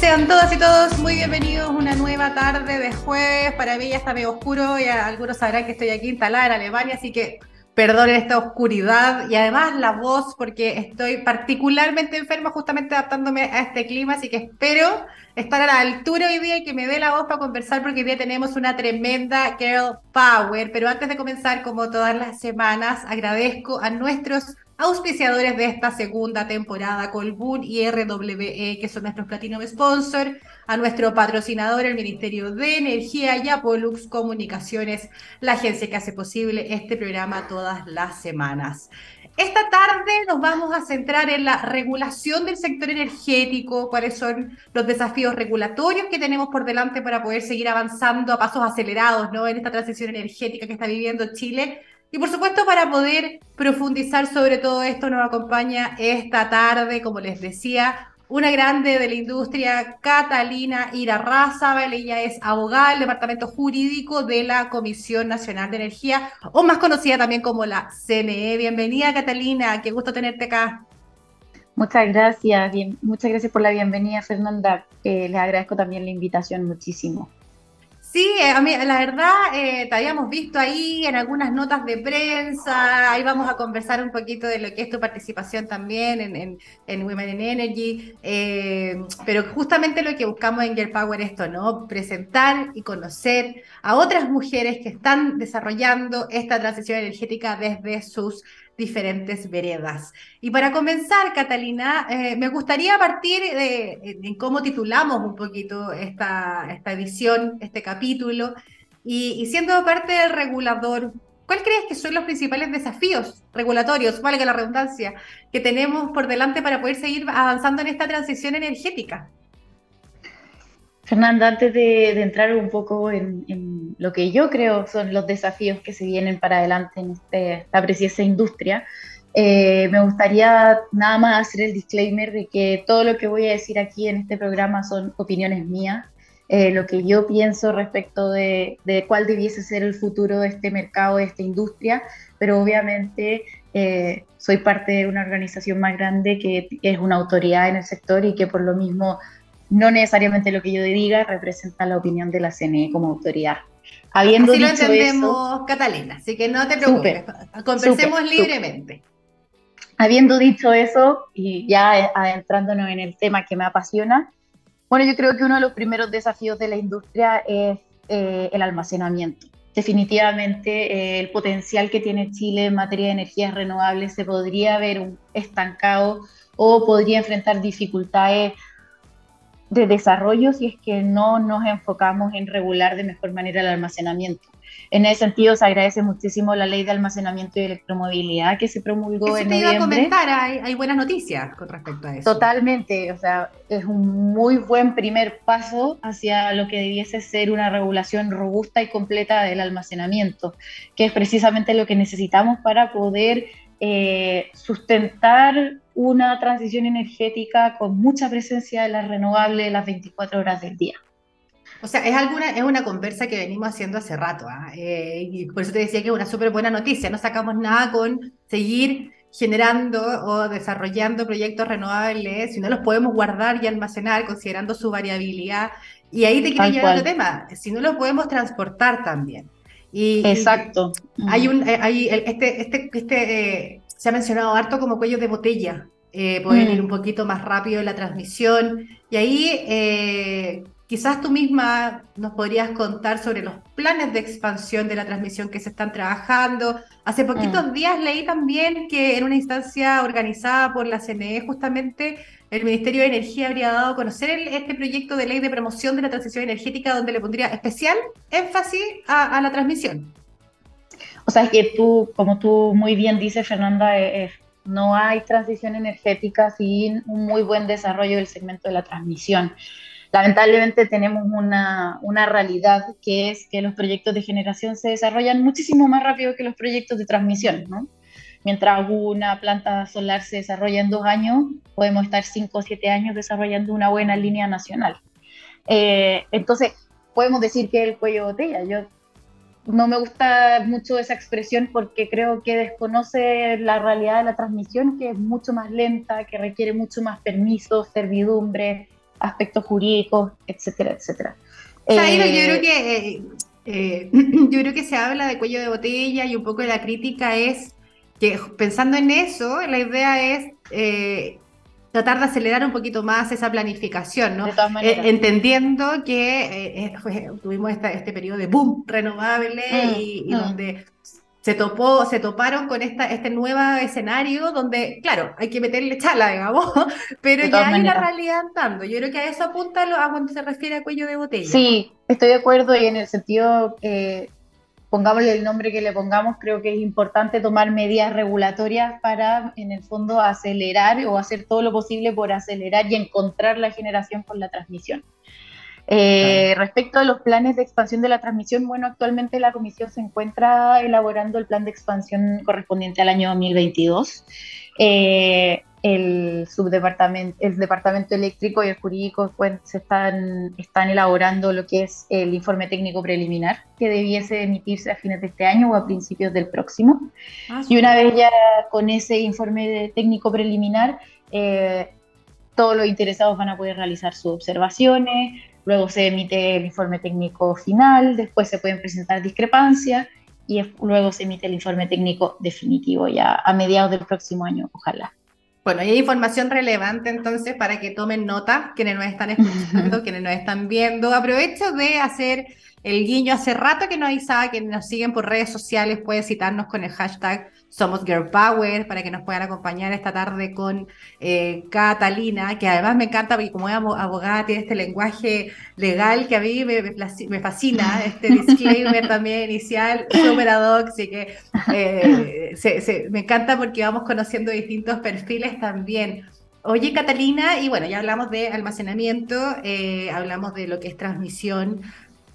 Sean todas y todos muy bienvenidos una nueva tarde de jueves. Para mí ya está medio oscuro y algunos sabrán que estoy aquí instalada en Alemania, así que perdonen esta oscuridad y además la voz porque estoy particularmente enferma justamente adaptándome a este clima, así que espero estar a la altura hoy día y que me dé la voz para conversar porque hoy día tenemos una tremenda girl power. Pero antes de comenzar, como todas las semanas, agradezco a nuestros auspiciadores de esta segunda temporada, Colbún y RWE, que son nuestros Platinum Sponsor, a nuestro patrocinador, el Ministerio de Energía y a Pollux Comunicaciones, la agencia que hace posible este programa todas las semanas. Esta tarde nos vamos a centrar en la regulación del sector energético, cuáles son los desafíos regulatorios que tenemos por delante para poder seguir avanzando a pasos acelerados ¿no? en esta transición energética que está viviendo Chile y por supuesto, para poder profundizar sobre todo esto, nos acompaña esta tarde, como les decía, una grande de la industria, Catalina Irarrázaval. Ella es abogada del Departamento Jurídico de la Comisión Nacional de Energía, o más conocida también como la CNE. Bienvenida, Catalina. Qué gusto tenerte acá. Muchas gracias. Bien, muchas gracias por la bienvenida, Fernanda. Eh, les agradezco también la invitación muchísimo. Sí, eh, a mí, la verdad, eh, te habíamos visto ahí en algunas notas de prensa, ahí vamos a conversar un poquito de lo que es tu participación también en, en, Women in Energy, eh, pero justamente lo que buscamos en Girl Power es esto, ¿no? Presentar y conocer a otras mujeres que están desarrollando esta transición energética desde sus diferentes veredas. Y para comenzar, Catalina, eh, me gustaría partir de, en cómo titulamos un poquito esta, esta edición, este capítulo, y, siendo parte del regulador, ¿cuál crees que son los principales desafíos regulatorios, valga la redundancia, que tenemos por delante para poder seguir avanzando en esta transición energética? Fernanda, antes de, entrar un poco en, lo que yo creo son los desafíos que se vienen para adelante en esta preciosa industria, eh, me gustaría nada más hacer el disclaimer de que todo lo que voy a decir aquí en este programa son opiniones mías, eh, lo que yo pienso respecto de, cuál debiese ser el futuro de este mercado, de esta industria, pero obviamente eh, soy parte de una organización más grande que es una autoridad en el sector y que por lo mismo no necesariamente lo que yo diga representa la opinión de la CNE como autoridad. Habiendo así lo entendemos, Catalina, así que no te preocupes, conversemos libremente. Habiendo dicho eso, y ya adentrándonos en el tema que me apasiona, bueno, yo creo que uno de los primeros desafíos de la industria es eh, el almacenamiento. Definitivamente eh, el potencial que tiene Chile en materia de energías renovables se podría ver estancado o podría enfrentar dificultades de desarrollo si es que no nos enfocamos en regular de mejor manera el almacenamiento. En ese sentido, se agradece muchísimo la ley de almacenamiento y electromovilidad que se promulgó en te iba a comentar, hay, buenas noticias con respecto a eso. Totalmente, o sea, es un muy buen primer paso hacia lo que debiese ser una regulación robusta y completa del almacenamiento, que es precisamente lo que necesitamos para poder eh, sustentar una transición energética con mucha presencia de las renovables las 24 horas del día. O sea, es, alguna, es una conversa que venimos haciendo hace rato, ¿ah? eh, y por eso te decía que es una súper buena noticia, no sacamos nada con seguir generando o desarrollando proyectos renovables, si no los podemos guardar y almacenar considerando su variabilidad. Y ahí te quiero llevar otro tema, si no los podemos transportar también. Exacto. hay un, eh, hay este, este, este eh, se ha mencionado harto como cuello de botella, eh, poder ir mm. un poquito más rápido en la transmisión. Y ahí quizás tú misma nos podrías contar sobre los planes de expansión de la transmisión que se están trabajando. Hace poquitos mm. días leí también que en una instancia organizada por la CNE justamente el Ministerio de Energía habría dado a conocer este proyecto de ley de promoción de la transición energética donde le pondría especial énfasis a, la transmisión. O sea, que tú, como tú muy bien dices, Fernanda, eh, eh, no hay transición energética sin un muy buen desarrollo del segmento de la transmisión. Lamentablemente tenemos una, una realidad que es que los proyectos de generación se desarrollan muchísimo más rápido que los proyectos de transmisión, ¿no? Mientras una planta solar se desarrolla en dos años, podemos estar cinco o siete años desarrollando una buena línea nacional. Eh, entonces, podemos decir que el cuello de botella. Yo no me gusta mucho esa expresión porque creo que desconoce la realidad de la transmisión, que es mucho más lenta, que requiere mucho más permisos, servidumbre, aspectos jurídicos, etcétera, etcétera. yo creo que yo creo que se habla de cuello de botella y un poco de la crítica es que pensando en eso, la idea es tratar de acelerar un poquito más esa planificación, ¿no? Eh, entendiendo que eh, eh, tuvimos este periodo de boom renovable mm, y, mm. donde se topó, se toparon con esta, este nuevo escenario donde, claro, hay que meterle chala, digamos, pero ya hay una realidad andando. Yo creo que a eso apunta a cuando se refiere a cuello de botella. Sí, estoy de acuerdo y en el sentido pongámosle el nombre que le pongamos, creo que es importante tomar medidas regulatorias para, en el fondo, acelerar o hacer todo lo posible por acelerar y encontrar la generación con la transmisión. Eh, respecto a los planes de expansión de la transmisión, bueno, actualmente la Comisión se encuentra elaborando el plan de expansión correspondiente al año 2022. Eh, el subdepartamento, el departamento eléctrico y el jurídico pues, se están, están elaborando lo que es el informe técnico preliminar que debiese emitirse a fines de este año o a principios del próximo. Ah, y una vez ya con ese informe técnico preliminar, eh, todos los interesados van a poder realizar sus observaciones, luego se emite el informe técnico final, después se pueden presentar discrepancias y luego se emite el informe técnico definitivo ya a mediados del próximo año, ojalá. Bueno, y hay información relevante entonces para que tomen nota, quienes nos están escuchando, quienes nos están viendo. Aprovecho de hacer el guiño hace rato que nos avisaba que nos siguen por redes sociales, puede citarnos con el hashtag somos Girl Power para que nos puedan acompañar esta tarde con eh, Catalina, que además me encanta porque como es abogada tiene este lenguaje legal que a mí me, fascina, este disclaimer también inicial, súper ad hoc, así que eh, me encanta porque vamos conociendo distintos perfiles también. Oye, Catalina, y bueno, ya hablamos de almacenamiento, eh, hablamos de lo que es transmisión,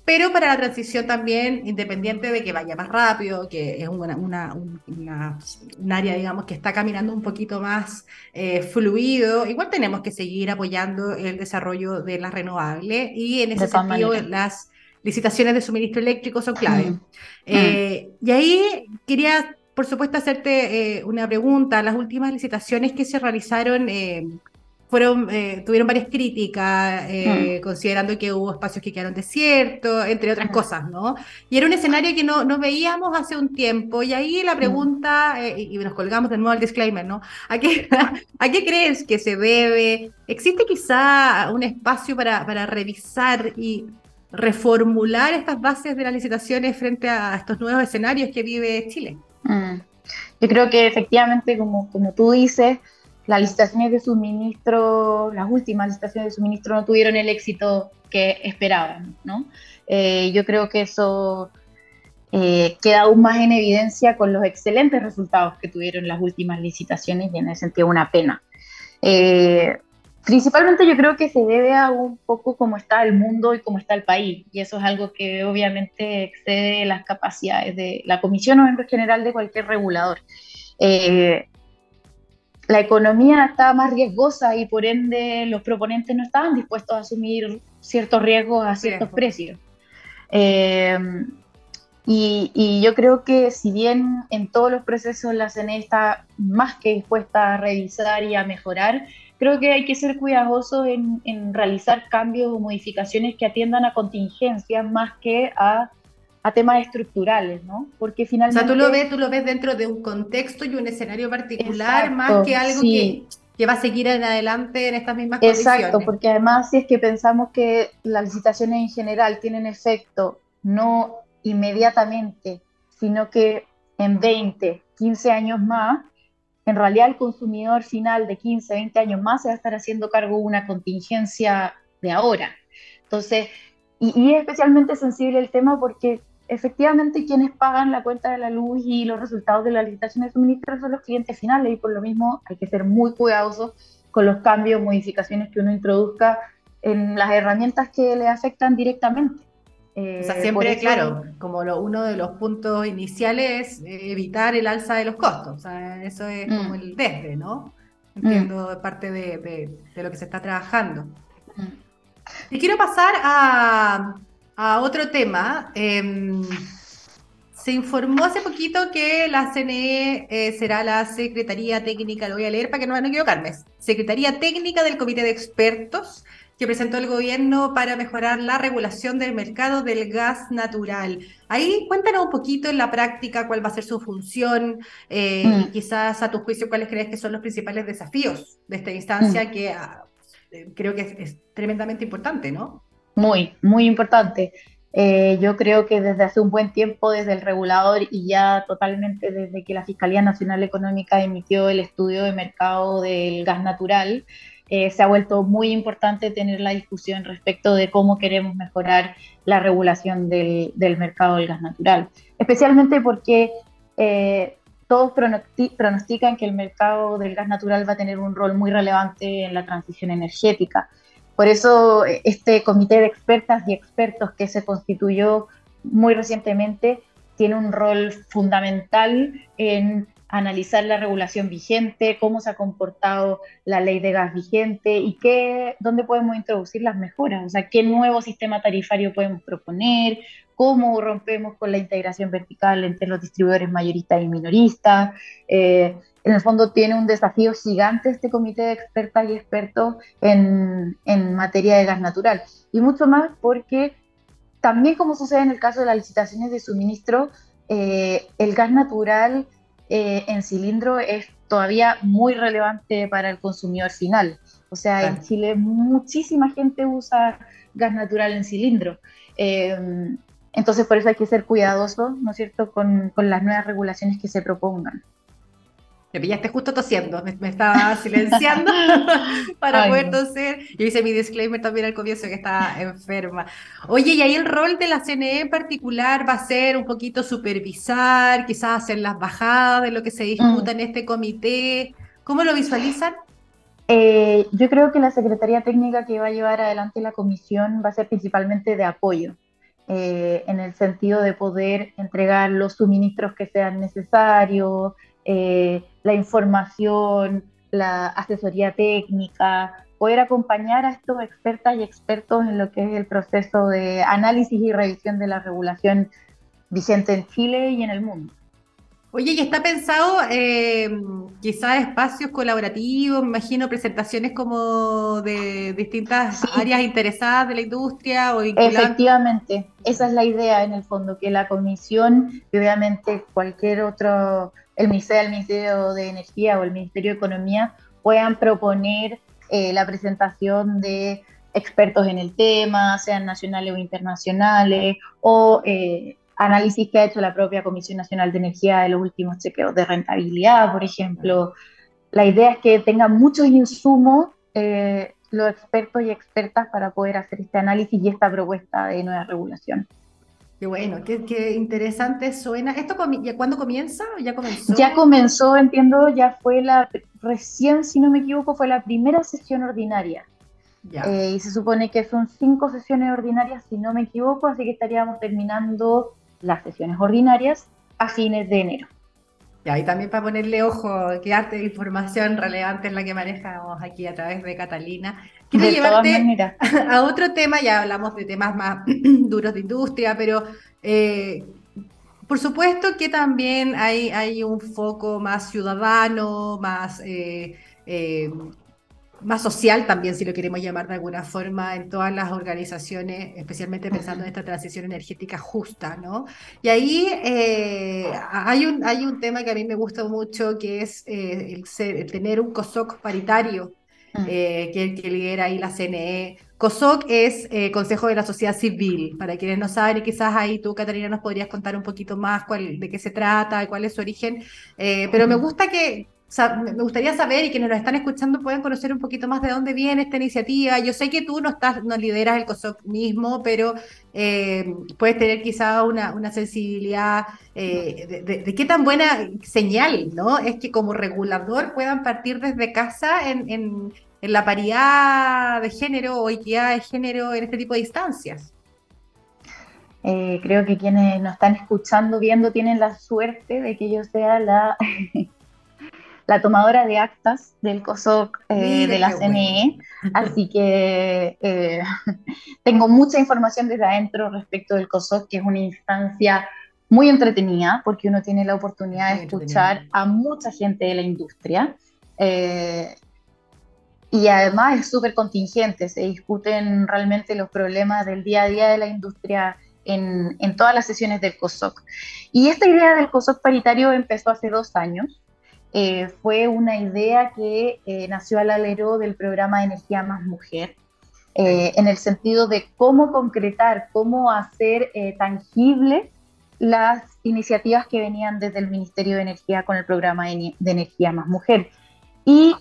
pero para la transición también, independiente de que vaya más rápido, que es una, una, un área, digamos, que está caminando un poquito más eh, fluido, igual tenemos que seguir apoyando el desarrollo de las renovables y en ese sentido las licitaciones de suministro eléctrico son clave. Mm. Eh, y ahí quería, por supuesto, hacerte eh, una pregunta. Las últimas licitaciones que se realizaron fueron, eh, tuvieron varias críticas, eh, mm. considerando que hubo espacios que quedaron desiertos, entre otras mm. cosas, ¿no? Y era un escenario que no, no veíamos hace un tiempo, y ahí la mm. pregunta, eh, y nos colgamos de nuevo al disclaimer, ¿no? ¿A qué, ¿A qué crees que se debe? ¿Existe quizá un espacio para, para revisar y reformular estas bases de las licitaciones frente a estos nuevos escenarios que vive Chile? Yo creo que efectivamente, como, como tú dices, las licitaciones de suministro, las últimas licitaciones de suministro no tuvieron el éxito que esperaban, ¿no? Eh, yo creo que eso eh, queda aún más en evidencia con los excelentes resultados que tuvieron las últimas licitaciones y en ese sentido una pena. Eh, principalmente yo creo que se debe a un poco cómo está el mundo y cómo está el país, y eso es algo que obviamente excede las capacidades de la comisión o en general de cualquier regulador la economía estaba más riesgosa y por ende los proponentes no estaban dispuestos a asumir ciertos riesgos a ciertos precios. Eh, y, yo creo que si bien en todos los procesos la CNE está más que dispuesta a revisar y a mejorar, creo que hay que ser cuidadosos en, en realizar cambios o modificaciones que atiendan a contingencias más que a a temas estructurales, ¿no? Porque finalmente... O sea, tú lo ves, tú lo ves dentro de un contexto y un escenario particular más que algo que, que, va a seguir en adelante en estas mismas condiciones. Exacto, porque además si es que pensamos que las licitaciones en general tienen efecto no inmediatamente, sino que en 20, 15 años más, en realidad el consumidor final de 15, 20 años más se va a estar haciendo cargo de una contingencia de ahora. Entonces, y, y, es especialmente sensible el tema porque efectivamente quienes pagan la cuenta de la luz y los resultados de la licitación de suministro son los clientes finales y por lo mismo hay que ser muy cuidadosos con los cambios, modificaciones que uno introduzca en las herramientas que le afectan directamente. Eh, o sea, siempre, claro, como lo, uno de los puntos iniciales es evitar el alza de los costos. O sea, eso es como mm. el desde, ¿no? Entiendo mm. parte de, de, lo que se está trabajando. Mm. Y quiero pasar a, a otro tema. Em, se informó hace poquito que la CNE eh, será la Secretaría Técnica, lo voy a leer para que no, no equivocarme, Secretaría Técnica del Comité de Expertos que presentó el gobierno para mejorar la regulación del mercado del gas natural. Ahí cuéntanos un poquito en la práctica cuál va a ser su función eh, y mm. quizás a tu juicio cuáles crees que son los principales desafíos de esta instancia mm. que ah, eh, creo que es tremendamente importante, ¿no? Muy, muy importante. Eh, yo creo que desde hace un buen tiempo, desde el regulador y ya totalmente desde que la Fiscalía Nacional Económica emitió el estudio de mercado del gas natural, eh, se ha vuelto muy importante tener la discusión respecto de cómo queremos mejorar la regulación del, mercado del gas natural, especialmente porque eh, todos pronostican que el mercado del gas natural va a tener un rol muy relevante en la transición energética. Por eso eh, este comité de expertas y expertos que se constituyó muy recientemente tiene un rol fundamental en analizar la regulación vigente, cómo se ha comportado la ley de gas vigente y qué, dónde podemos introducir las mejoras, o sea, qué nuevo sistema tarifario podemos proponer, cómo rompemos con la integración vertical entre los distribuidores mayoristas y minoristas. Eh, en el fondo tiene un desafío gigante este comité de expertas y expertos en, en materia de gas natural. Y mucho más porque también como sucede en el caso de las licitaciones de suministro, eh, el gas natural eh, en cilindro es todavía muy relevante para el consumidor final. O sea, en Chile muchísima gente usa gas natural en cilindro. Eh, entonces, por eso hay que ser cuidadoso, ¿no es cierto?, con, con las nuevas regulaciones que se propongan. Me pillaste justo tosiendo, me, estaba silenciando para poder toser. Yo hice mi disclaimer también al comienzo que estaba enferma. Oye, y ahí el rol de la CNE en particular va a ser un poquito supervisar, quizás hacer las bajadas de lo que se discuta mm. en este comité. ¿Cómo lo visualizan? Eh, yo creo que la Secretaría Técnica que va a llevar adelante la comisión va a ser principalmente de apoyo. Eh, en el sentido de poder entregar los suministros que sean necesarios, eh, la información, la asesoría técnica, poder acompañar a estos expertas y expertos en lo que es el proceso de análisis y revisión de la regulación vigente en Chile y en el mundo. Oye, y está pensado eh, quizás espacios colaborativos, me imagino presentaciones como de distintas áreas interesadas de la industria o Efectivamente, esa es la idea en el fondo, que la comisión y obviamente cualquier otro el Ministerio, el Ministerio de Energía o el Ministerio de Economía puedan proponer eh, la presentación de expertos en el tema, sean nacionales o internacionales, o eh, análisis que ha hecho la propia Comisión Nacional de Energía de los últimos chequeos de rentabilidad, por ejemplo. La idea es que tengan muchos insumos eh, los expertos y expertas para poder hacer este análisis y esta propuesta de nueva regulación. Qué bueno, qué, interesante suena. ¿Esto ya cuándo comienza? ¿Ya comenzó? Ya comenzó, entiendo, ya fue la, recién, si no me equivoco, fue la primera sesión ordinaria. Eh, y se supone que son cinco sesiones ordinarias, si no me equivoco, así que estaríamos terminando las sesiones ordinarias a fines de enero. Y ahí también para ponerle ojo, qué arte de información relevante es la que manejamos aquí a través de Catalina. Quiero llevarte a otro tema, ya hablamos de temas más duros de industria, pero eh, por supuesto que también hay, hay un foco más ciudadano, más eh, eh, más social también, si lo queremos llamar de alguna forma, en todas las organizaciones, especialmente pensando en esta transición energética justa, ¿no? Y ahí eh, hay, un, hay un tema que a mí me gusta mucho, que es eh, el, tener un COSOC paritario, mm. eh, que, que lidera ahí la CNE. COSOC es Consejo de la Sociedad Civil, para quienes no saben, y quizás ahí tú, Catalina, nos podrías contar un poquito más cuál, de qué se trata, cuál es su origen, pero me gusta que, me gustaría saber y quienes nos están escuchando pueden conocer un poquito más de dónde viene esta iniciativa. Yo sé que tú no estás, no lideras el COSOC mismo, pero eh, puedes tener quizá una, una sensibilidad eh, de, qué tan buena señal, ¿no? Es que como regulador puedan partir desde casa en, en, la paridad de género o equidad de género en este tipo de instancias. Eh, creo que quienes nos están escuchando, viendo, tienen la suerte de que yo sea la la tomadora de actas del COSOC eh, de la CNE, así que eh, tengo mucha información desde adentro respecto del COSOC, que es una instancia muy entretenida, porque uno tiene la oportunidad de escuchar a mucha gente de la industria. Eh, y además es súper contingente, se discuten realmente los problemas del día a día de la industria en, en, todas las sesiones del COSOC. Y esta idea del COSOC paritario empezó hace dos años. Eh, fue una idea que eh, nació al alero del programa Energía Más Mujer, eh, en el sentido de cómo concretar, cómo hacer tangible las iniciativas que venían desde el Ministerio de Energía con el programa de, Energía Más Mujer. Y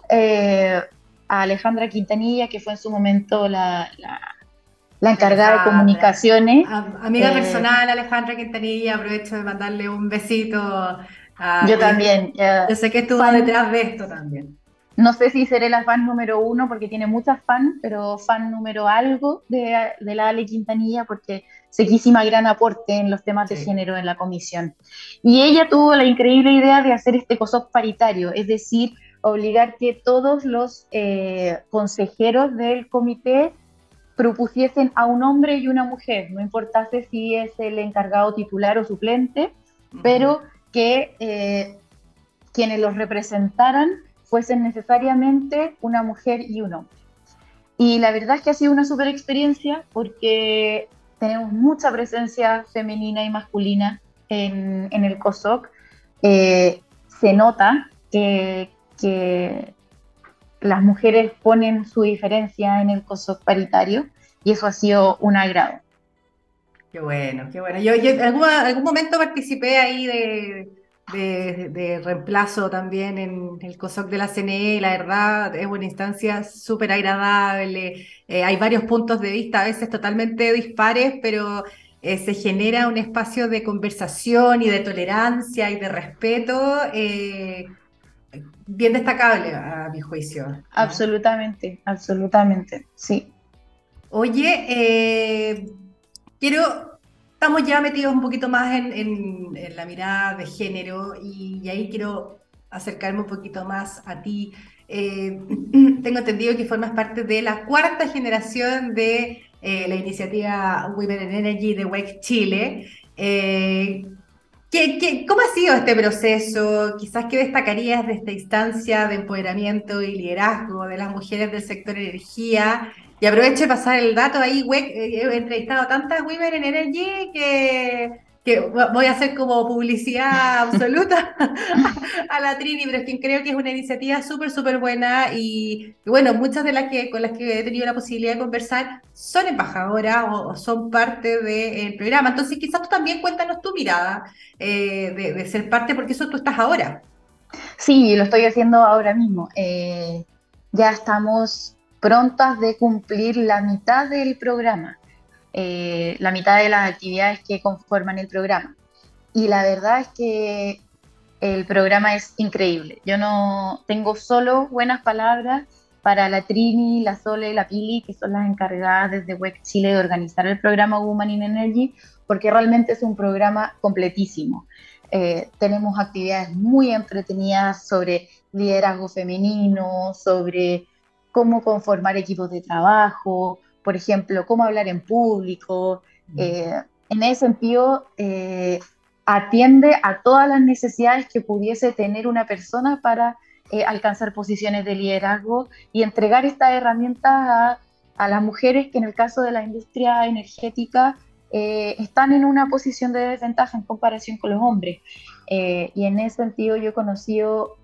a Alejandra Quintanilla, que fue en su momento la, la, encargada de comunicaciones. amiga eh, personal, Alejandra Quintanilla, aprovecho de mandarle un besito. A, yo también. yo sé que estuvo detrás de esto también. No sé si seré la fan número uno porque tiene muchas fans, pero fan número algo de, de la Ale Quintanilla porque sequísima gran aporte en los temas de género en la comisión. Y ella tuvo la increíble idea de hacer este COSOC paritario, es decir, obligar que todos los eh, consejeros del comité propusiesen a un hombre y una mujer, no importase si es el encargado titular o suplente, pero que eh, quienes los representaran fuesen necesariamente una mujer y un hombre. Y la verdad es que ha sido una super experiencia porque tenemos mucha presencia femenina y masculina en, el COSOC. Eh, se nota que, que las mujeres ponen su diferencia en el COSOC paritario y eso ha sido un agrado. Qué bueno, qué bueno. Yo, en algún, momento participé ahí de, de, reemplazo también en el COSOC de la CNE, la verdad es una instancia súper agradable, eh, hay varios puntos de vista, a veces totalmente dispares, pero eh, se genera un espacio de conversación y de tolerancia y de respeto eh, bien destacable a mi juicio. Absolutamente, absolutamente, sí. Oye, eh, quiero, estamos ya metidos un poquito más en, la mirada de género y, ahí quiero acercarme un poquito más a ti. Eh, tengo entendido que formas parte de la cuarta generación de eh, la iniciativa Women in Energy de WEC Chile. ¿Qué, cómo ha sido este proceso? Quizás qué destacarías de esta instancia de empoderamiento y liderazgo de las mujeres del sector energía. Y aprovecho de pasar el dato ahí, eh, he entrevistado a tantas women en energy que que voy a hacer como publicidad absoluta a la Trini, pero es que creo que es una iniciativa súper, súper buena y, bueno, muchas de las que con las que he tenido la posibilidad de conversar son embajadoras o, son parte del programa. Entonces, quizás tú también cuéntanos tu mirada eh, de, ser parte, porque eso tú estás ahora. Sí, lo estoy haciendo ahora mismo. Eh, ya estamos prontas de cumplir la mitad del programa. Eh, la mitad de las actividades que conforman el programa. Y la verdad es que el programa es increíble. Yo no tengo solo buenas palabras para la Trini, la Sole la Pili, que son las encargadas desde WEC Chile de organizar el programa Woman in Energy, porque realmente es un programa completísimo. Eh, tenemos actividades muy entretenidas sobre liderazgo femenino, sobre cómo conformar equipos de trabajo, por ejemplo, cómo hablar en público. Eh, en ese sentido, eh, atiende a todas las necesidades que pudiese tener una persona para eh, alcanzar posiciones de liderazgo y entregar estas herramientas a, a, las mujeres que en el caso de la industria energética están en una posición de desventaja en comparación con los hombres. y en ese sentido yo he conocido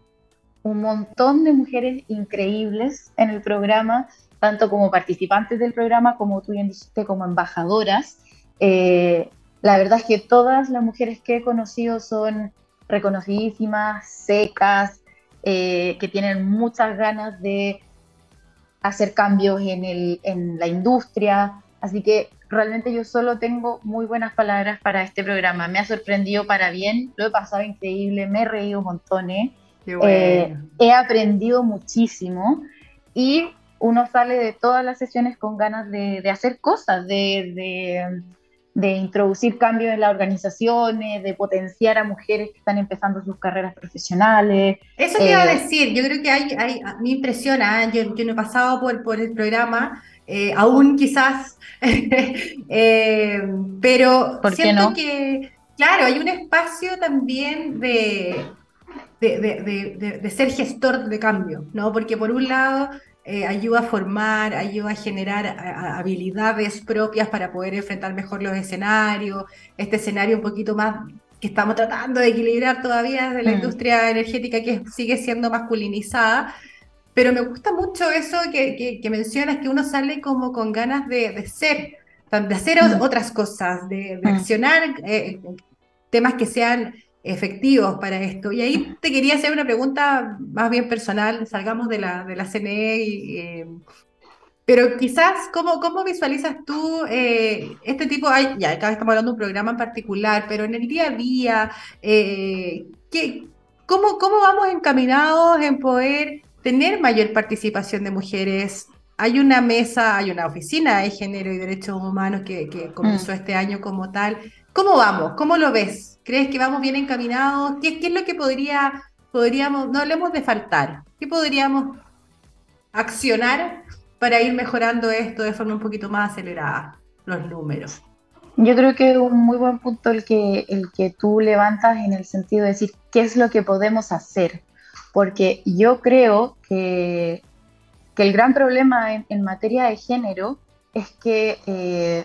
un montón de mujeres increíbles en el programa tanto como participantes del programa, como tú bien dijiste, como embajadoras. Eh, la verdad es que todas las mujeres que he conocido son reconocidísimas, secas, eh, que tienen muchas ganas de hacer cambios en, el, en la industria. Así que realmente yo solo tengo muy buenas palabras para este programa. Me ha sorprendido para bien, lo he pasado increíble, me he reído Eh, he aprendido muchísimo y uno sale de todas las sesiones con ganas de, hacer cosas, de, introducir cambios en las organizaciones, de potenciar a mujeres que están empezando sus carreras profesionales. Eso te iba a eh, decir, yo creo que hay, hay mí impresiona, ¿eh? yo, no he pasado por, por el programa, eh, aún quizás, pero siento que, claro, hay un espacio también de, de, ser gestor de cambio, ¿no? Porque por un lado eh, ayuda a formar, ayuda a generar habilidades propias para poder enfrentar mejor los escenarios, este escenario un poquito más que estamos tratando de equilibrar todavía de la mm. industria energética que sigue siendo masculinizada. Pero me gusta mucho eso que, que, mencionas, que uno sale como con ganas de, de ser, de hacer mm. otras cosas, de, de mm. accionar eh, temas que sean efectivos para esto. Y ahí te quería hacer una pregunta más bien personal, salgamos de la, de la CNE, eh, pero quizás, ¿cómo, cómo visualizas tú eh, este tipo, ya acá estamos hablando de un programa en particular, pero en el día a día, eh, ¿qué, cómo, ¿cómo vamos encaminados en poder tener mayor participación de mujeres? Hay una mesa, hay una oficina de género y derechos humanos que, que comenzó mm. este año como tal. ¿Cómo vamos? ¿Cómo lo ves? ¿Crees que vamos bien encaminados? ¿Qué, es lo que podría, podríamos, no hablemos de faltar, qué podríamos accionar para ir mejorando esto de forma un poquito más acelerada, los números? Yo creo que es un muy buen punto el que, el que tú levantas en el sentido de decir qué es lo que podemos hacer, porque yo creo que, que el gran problema en, materia de género es que eh,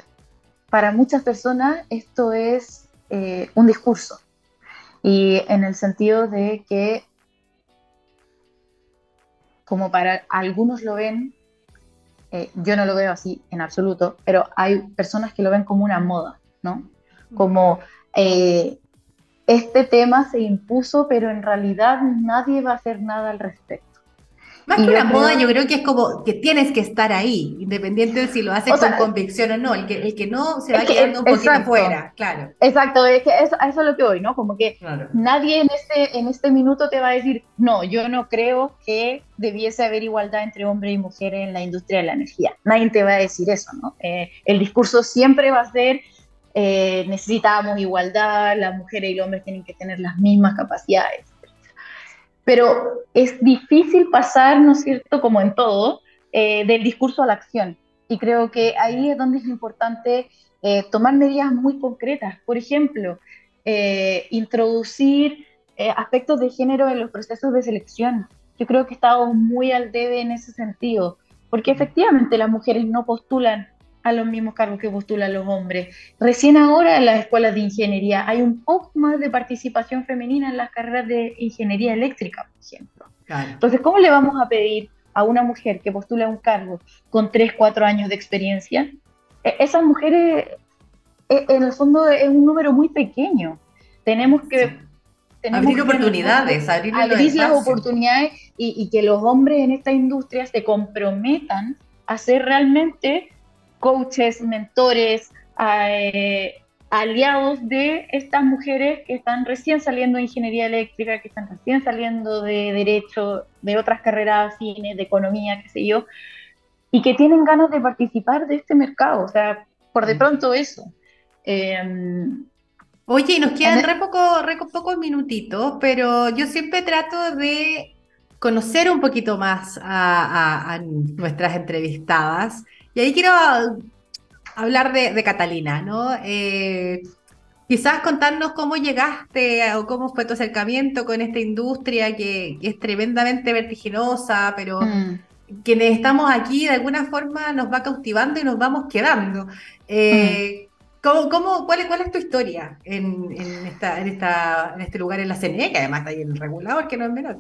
para muchas personas esto es eh, un discurso. Y en el sentido de que, como para algunos lo ven, eh, yo no lo veo así en absoluto, pero hay personas que lo ven como una moda, ¿no? Como este tema se impuso, pero en realidad nadie va a hacer nada al respecto. Más que una moda, yo creo que es como que tienes que estar ahí, independiente de si lo haces con convicción o no. El que, el que no se va quedando un poquito fuera, claro. Exacto, es que eso, eso, es lo que voy, ¿no? Como que nadie en este, en este minuto te va a decir, no, yo no creo que debiese haber igualdad entre hombre y mujer en la industria de la energía. Nadie te va a decir eso, ¿no? Eh, el discurso siempre va a ser, eh, necesitamos igualdad, las mujeres y los hombres tienen que tener las mismas capacidades pero es difícil pasar, ¿no es cierto?, como en todo, eh, del discurso a la acción. Y creo que ahí es donde es importante eh, tomar medidas muy concretas. Por ejemplo, eh, introducir aspectos de género en los procesos de selección. Yo creo que estamos muy al debe en ese sentido, porque efectivamente las mujeres no postulan a los mismos cargos que postulan los hombres. Recién ahora en las escuelas de ingeniería hay un poco más de participación femenina en las carreras de ingeniería eléctrica, por ejemplo. Entonces, ¿cómo le vamos a pedir a una mujer que postula un cargo con 3, 4 años de experiencia? E, esas mujeres, e, en el fondo, es un número muy pequeño. Tenemos que... abrir oportunidades, abrir, las oportunidades y, y que los hombres en esta industria se comprometan a ser realmente coaches, mentores, eh, aliados de estas mujeres que están recién saliendo de ingeniería eléctrica, que están recién saliendo de derecho, de otras carreras afines, de economía, qué sé yo, y que tienen ganas de participar de este mercado. O sea, por de mm. pronto eso. Em, Oye, nos quedan re, poco, re pocos minutitos, pero yo siempre trato de conocer un poquito más a nuestras entrevistadas. Y ahí quiero hablar de, Catalina, ¿no? Eh, quizás contarnos cómo llegaste o cómo fue tu acercamiento con esta industria que, es tremendamente vertiginosa, pero mm. quienes estamos aquí de alguna forma nos va cautivando y nos vamos quedando. Eh, mm. ¿cómo, cuál, cuál, es tu historia en, esta, en, esta, en este lugar en la CNE, que además está ahí en el regulador, que no es menor?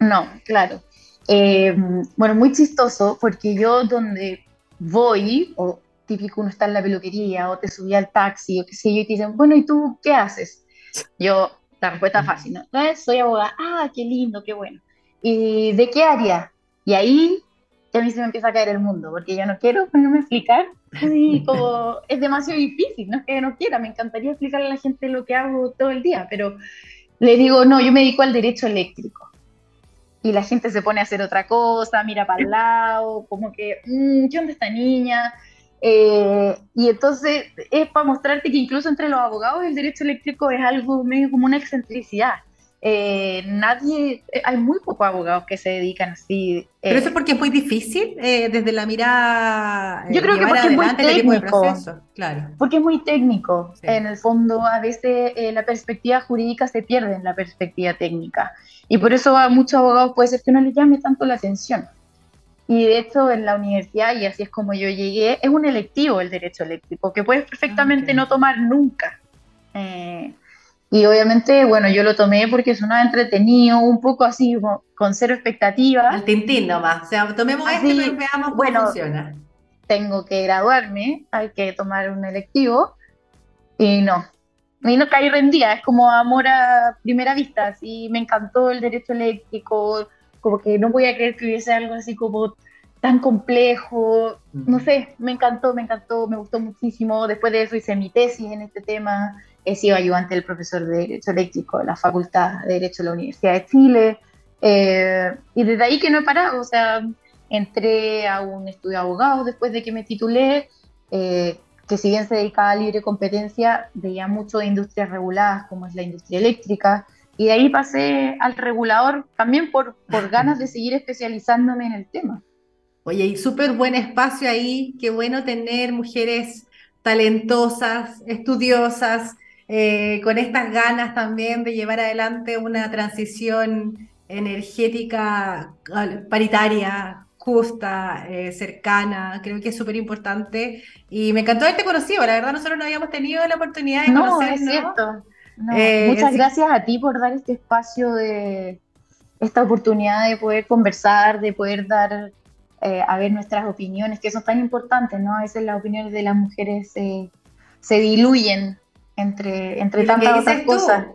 No, claro. Eh, bueno, muy chistoso, porque yo donde voy, o típico uno está en la peluquería, o te subí al taxi, o qué sé yo, y te dicen, bueno, ¿y tú qué haces? Yo, la respuesta fácil, ¿no? Soy abogada, ah, qué lindo, qué bueno. ¿Y de qué área? Y ahí a mí se me empieza a caer el mundo, porque yo no quiero ponerme a explicar, y como es demasiado difícil, no es que no quiera, me encantaría explicarle a la gente lo que hago todo el día, pero le digo, no, yo me dedico al derecho eléctrico y la gente se pone a hacer otra cosa, mira para el lado, como que, mmm, ¿qué onda esta niña? Eh, y entonces es para mostrarte que incluso entre los abogados el derecho eléctrico es algo medio como una excentricidad. Eh, nadie, eh, hay muy pocos abogados que se dedican así. Pero eso es porque es muy difícil desde la mirada. Yo creo que porque es muy técnico. claro. Porque es muy técnico. En el fondo, a veces la perspectiva jurídica se pierde en la perspectiva técnica. Y por eso a muchos abogados puede ser que no les llame tanto la atención. y de hecho en la universidad, y así es como yo llegué, es un electivo el derecho eléctrico, que puedes perfectamente no tomar nunca. Eh, y obviamente, bueno, yo lo tomé porque sonaba entretenido, un poco así, con cero expectativas. Al tintín nomás, o sea, tomemos esto y veamos cómo bueno, funciona. Tengo que graduarme, hay que tomar un electivo, y no, y no caí rendida, es como amor a primera vista, así me encantó el derecho eléctrico, como que no voy a creer que hubiese algo así como tan complejo, no sé, me encantó, me encantó, me gustó muchísimo, después de eso hice mi tesis en este tema, he sido ayudante del profesor de Derecho Eléctrico de la Facultad de Derecho de la Universidad de Chile, eh, y desde ahí que no he parado, o sea, entré a un estudio de abogado después de que me titulé, eh, que si bien se dedicaba a libre competencia, veía mucho de industrias reguladas, como es la industria eléctrica, y de ahí pasé al regulador también por, por ganas de seguir especializándome en el tema. Oye, y súper buen espacio ahí, qué bueno tener mujeres talentosas, estudiosas, eh, con estas ganas también de llevar adelante una transición energética paritaria, justa, eh, cercana, creo que es súper importante. Y me encantó haberte conocido, la verdad nosotros no habíamos tenido la oportunidad de no, Es cierto. Eh, muchas gracias a ti por dar este espacio de esta oportunidad de poder conversar, de poder dar eh, a ver nuestras opiniones, que son tan importantes, ¿no? A veces las opiniones de las mujeres se diluyen entre, entre tantas otras cosas.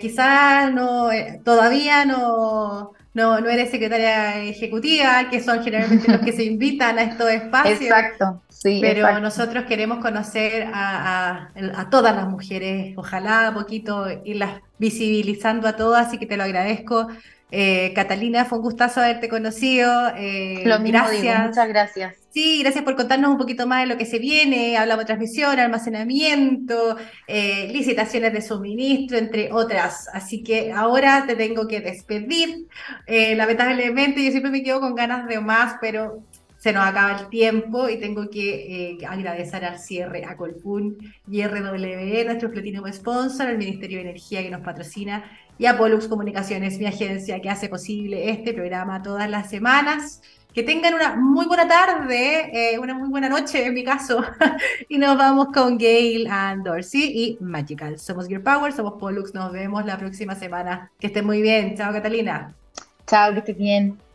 quizás no, todavía no, no, no eres secretaria ejecutiva, que son generalmente los que se invitan a estos espacios. Exacto, sí. Pero nosotros queremos conocer a, todas las mujeres, ojalá poquito irlas visibilizando a todas, así que te lo agradezco. Eh, Catalina, fue un gustazo haberte conocido. Eh, lo mismo gracias. muchas gracias. Sí, gracias por contarnos un poquito más de lo que se viene. Hablamos de transmisión, almacenamiento, eh, licitaciones de suministro, entre otras. Así que ahora te tengo que despedir. Eh, lamentablemente, yo siempre me quedo con ganas de más, pero se nos acaba el tiempo y tengo que eh, agradecer al cierre a Colpun y RW, nuestro Platinum Sponsor, al Ministerio de Energía que nos patrocina y a Pollux Comunicaciones, mi agencia que hace posible este programa todas las semanas. Que tengan una muy buena tarde, eh, una muy buena noche en mi caso. y nos vamos con Gail and Dorsey y Magical. Somos Gear Power, somos Pollux. Nos vemos la próxima semana. Que estén muy bien. Chao, Catalina. Chao, que estés bien.